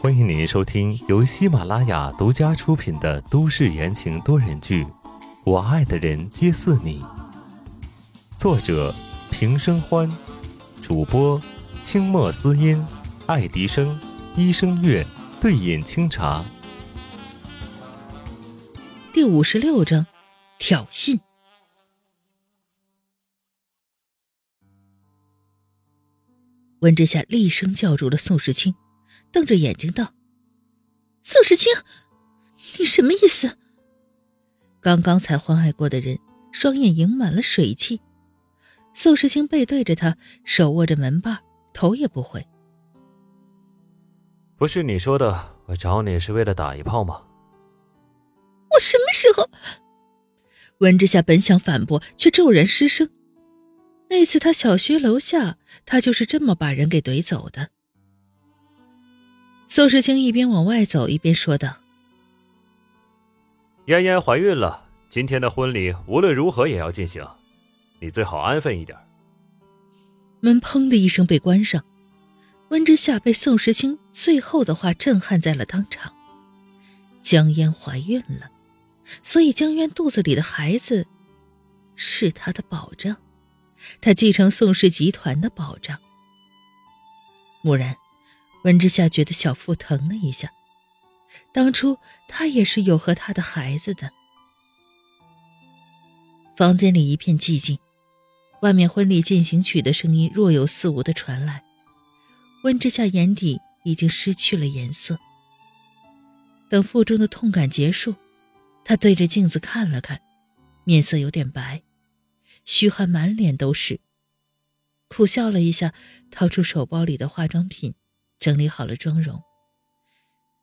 欢迎您收听由喜马拉雅独家出品的都市言情多人剧《我爱的人皆似你》，作者平生欢，主播清墨思音、爱迪生、一生月、对饮清茶。第五十六章，挑衅。温之夏厉声叫住了宋时清，瞪着眼睛道：“宋时清，你什么意思？”刚刚才欢爱过的人，双眼盈满了水汽。宋时清背对着他，手握着门把，头也不回。不是你说的，我找你是为了打一炮吗？我什么时候？温之夏本想反驳，却骤然失声。那次他小区楼下，他就是这么把人给怼走的。宋时清一边往外走，一边说道：“嫣嫣怀孕了，今天的婚礼无论如何也要进行，你最好安分一点。”门砰的一声被关上，温之夏被宋时清最后的话震撼在了当场。江嫣怀孕了，所以江嫣肚子里的孩子是他的保障。他继承宋氏集团的保障。蓦然，温之夏觉得小腹疼了一下。当初他也是有和他的孩子的。房间里一片寂静，外面婚礼进行曲的声音若有似无的传来。温之夏眼底已经失去了颜色。等腹中的痛感结束，他对着镜子看了看，面色有点白。虚汗满脸都是，苦笑了一下，掏出手包里的化妆品，整理好了妆容，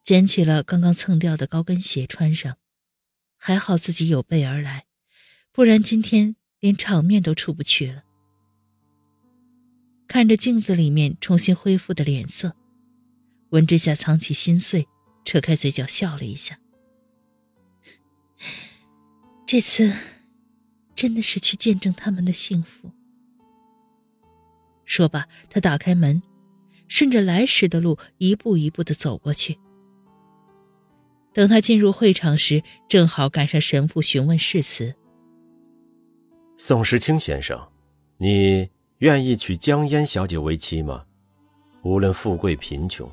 捡起了刚刚蹭掉的高跟鞋穿上。还好自己有备而来，不然今天连场面都出不去了。看着镜子里面重新恢复的脸色，温之夏藏起心碎，扯开嘴角笑了一下。这次。真的是去见证他们的幸福。说罢，他打开门，顺着来时的路一步一步的走过去。等他进入会场时，正好赶上神父询问誓词。宋时清先生，你愿意娶江烟小姐为妻吗？无论富贵贫穷，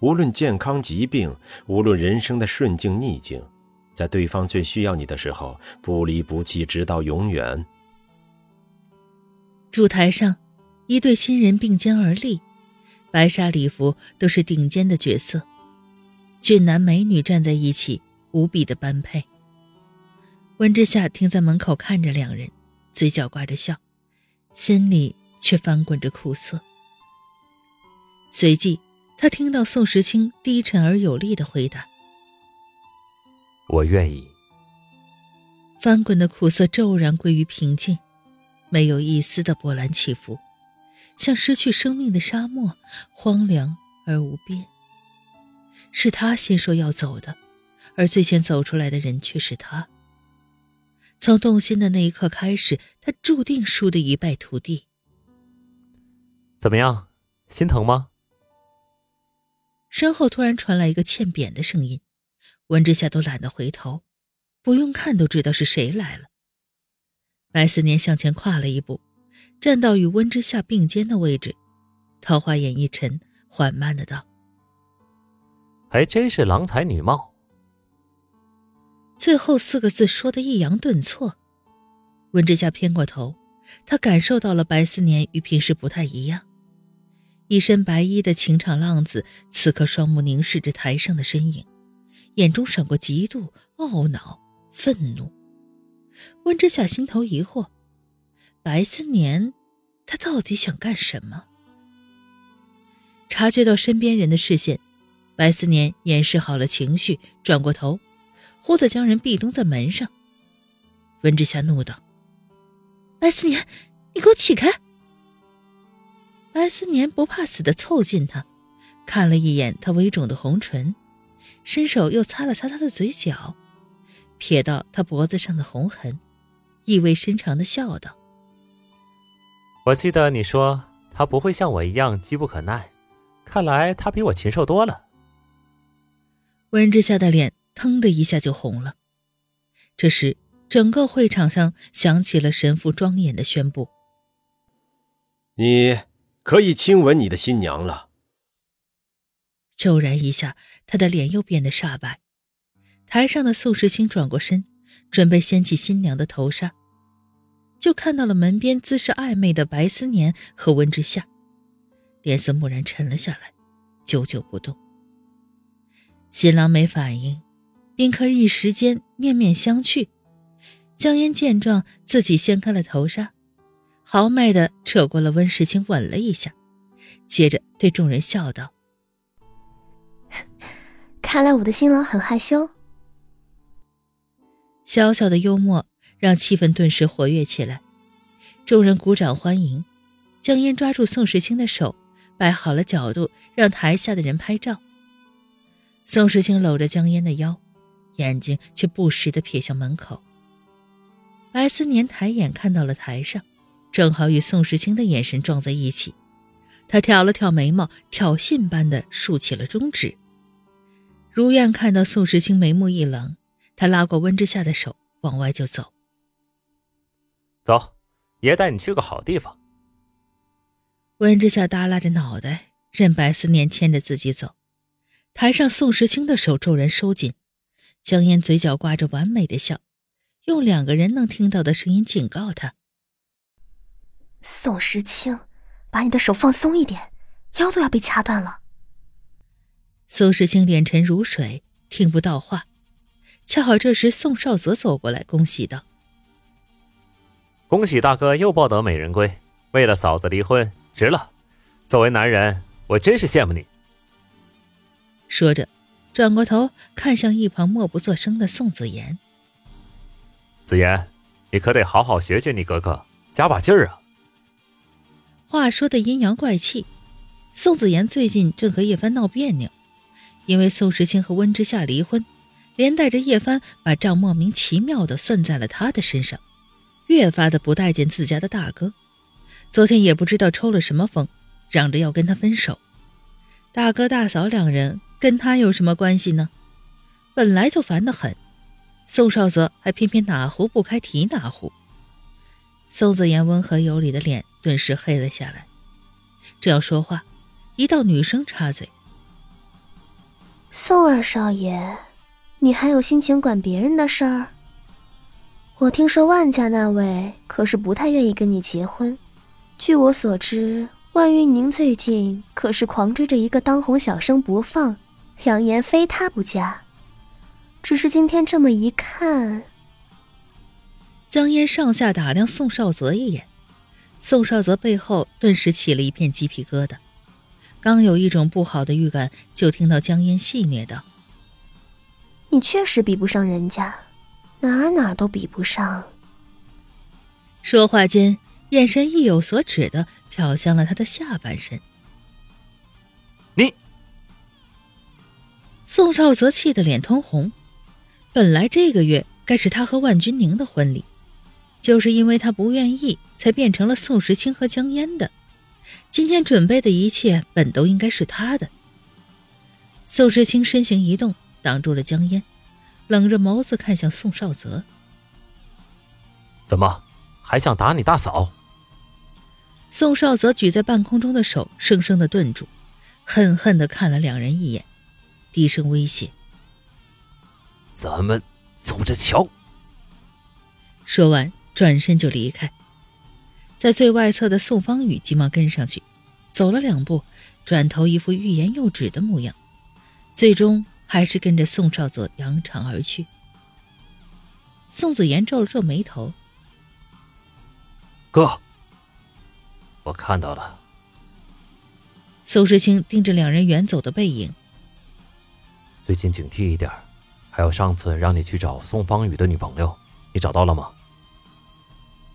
无论健康疾病，无论人生的顺境逆境。在对方最需要你的时候，不离不弃，直到永远。主台上，一对新人并肩而立，白纱礼服都是顶尖的角色，俊男美女站在一起，无比的般配。温之夏停在门口看着两人，嘴角挂着笑，心里却翻滚着苦涩。随即，他听到宋时清低沉而有力的回答。我愿意。翻滚的苦涩骤然归于平静，没有一丝的波澜起伏，像失去生命的沙漠，荒凉而无边。是他先说要走的，而最先走出来的人却是他。从动心的那一刻开始，他注定输得一败涂地。怎么样，心疼吗？身后突然传来一个欠扁的声音。温之夏都懒得回头，不用看都知道是谁来了。白思年向前跨了一步，站到与温之夏并肩的位置，桃花眼一沉，缓慢的道：“还真是郎才女貌。”最后四个字说的抑扬顿挫。温之夏偏过头，他感受到了白思年与平时不太一样，一身白衣的情场浪子，此刻双目凝视着台上的身影。眼中闪过嫉妒、懊恼、愤怒。温之夏心头疑惑：白思年，他到底想干什么？察觉到身边人的视线，白思年掩饰好了情绪，转过头，忽地将人壁咚在门上。温之夏怒道：“白思年，你给我起开！”白思年不怕死的凑近他，看了一眼他微肿的红唇。伸手又擦了擦他的嘴角，瞥到他脖子上的红痕，意味深长的笑道：“我记得你说他不会像我一样机不可耐，看来他比我禽兽多了。温之夏的脸腾的一下就红了。这时，整个会场上响起了神父庄严的宣布：“你可以亲吻你的新娘了。”骤然一下，他的脸又变得煞白。台上的宋时清转过身，准备掀起新娘的头纱，就看到了门边姿势暧昧的白思年和温之夏，脸色蓦然沉了下来，久久不动。新郎没反应，宾客一时间面面相觑。江烟见状，自己掀开了头纱，豪迈地扯过了温时清，吻了一下，接着对众人笑道：“看来我的新郎很害羞。”小小的幽默让气氛顿时活跃起来，众人鼓掌欢迎。江烟抓住宋时清的手，摆好了角度，让台下的人拍照。宋时清搂着江烟的腰，眼睛却不时地瞥向门口。白思年抬眼看到了台上，正好与宋时清的眼神撞在一起，他挑了挑眉毛，挑衅般的竖起了中指。如愿看到宋时清眉目一冷。他拉过温之夏的手，往外就走。走，爷带你去个好地方。温之夏耷拉着脑袋，任白思念牵着自己走。台上宋时清的手骤然收紧，江烟嘴角挂着完美的笑，用两个人能听到的声音警告他：“宋时清，把你的手放松一点，腰都要被掐断了。”宋时清脸沉如水，听不到话。恰好这时，宋少泽走过来，恭喜道：“恭喜大哥又抱得美人归，为了嫂子离婚，值了。作为男人，我真是羡慕你。”说着，转过头看向一旁默不作声的宋子言：“子言，你可得好好学学你哥哥，加把劲儿啊！”话说的阴阳怪气，宋子言最近正和叶帆闹别扭，因为宋时清和温之夏离婚。连带着叶帆把账莫名其妙的算在了他的身上，越发的不待见自家的大哥。昨天也不知道抽了什么风，嚷着要跟他分手。大哥大嫂两人跟他有什么关系呢？本来就烦得很，宋少泽还偏偏哪壶不开提哪壶。宋子言温和有礼的脸顿时黑了下来，正要说话，一道女声插嘴：“宋二少爷。”你还有心情管别人的事儿？我听说万家那位可是不太愿意跟你结婚。据我所知，万玉宁最近可是狂追着一个当红小生不放，扬言非他不嫁。只是今天这么一看，江烟上下打量宋少泽一眼，宋少泽背后顿时起了一片鸡皮疙瘩，刚有一种不好的预感，就听到江烟戏谑道。你确实比不上人家，哪儿哪儿都比不上。说话间，眼神意有所指的瞟向了他的下半身。你，宋少泽气得脸通红。本来这个月该是他和万君宁的婚礼，就是因为他不愿意，才变成了宋时清和江烟的。今天准备的一切本都应该是他的。宋时清身形一动。挡住了江烟，冷着眸子看向宋少泽。怎么还想打你大嫂？宋少泽举在半空中的手生生的顿住，恨恨的看了两人一眼，低声威胁：“咱们走着瞧。”说完，转身就离开。在最外侧的宋方宇急忙跟上去，走了两步，转头一副欲言又止的模样，最终。还是跟着宋少泽扬长而去。宋子言皱了皱眉头：“哥，我看到了。”宋时清盯着两人远走的背影：“最近警惕一点，还有上次让你去找宋方宇的女朋友，你找到了吗？”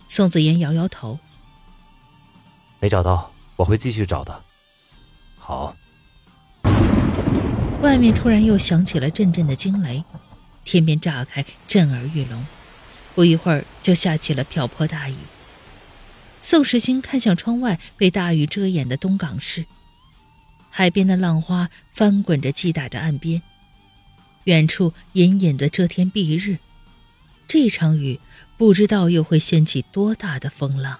宋子言摇摇头：“没找到我会继续找的。好。外面突然又响起了阵阵的惊雷天边炸开震耳欲聋。不一会儿就下起了瓢泼大雨。宋时清看向窗外被大雨遮掩的东港市海边的浪花翻滚着击打着岸边远处隐隐的遮天蔽日。这场雨不知道又会掀起多大的风浪。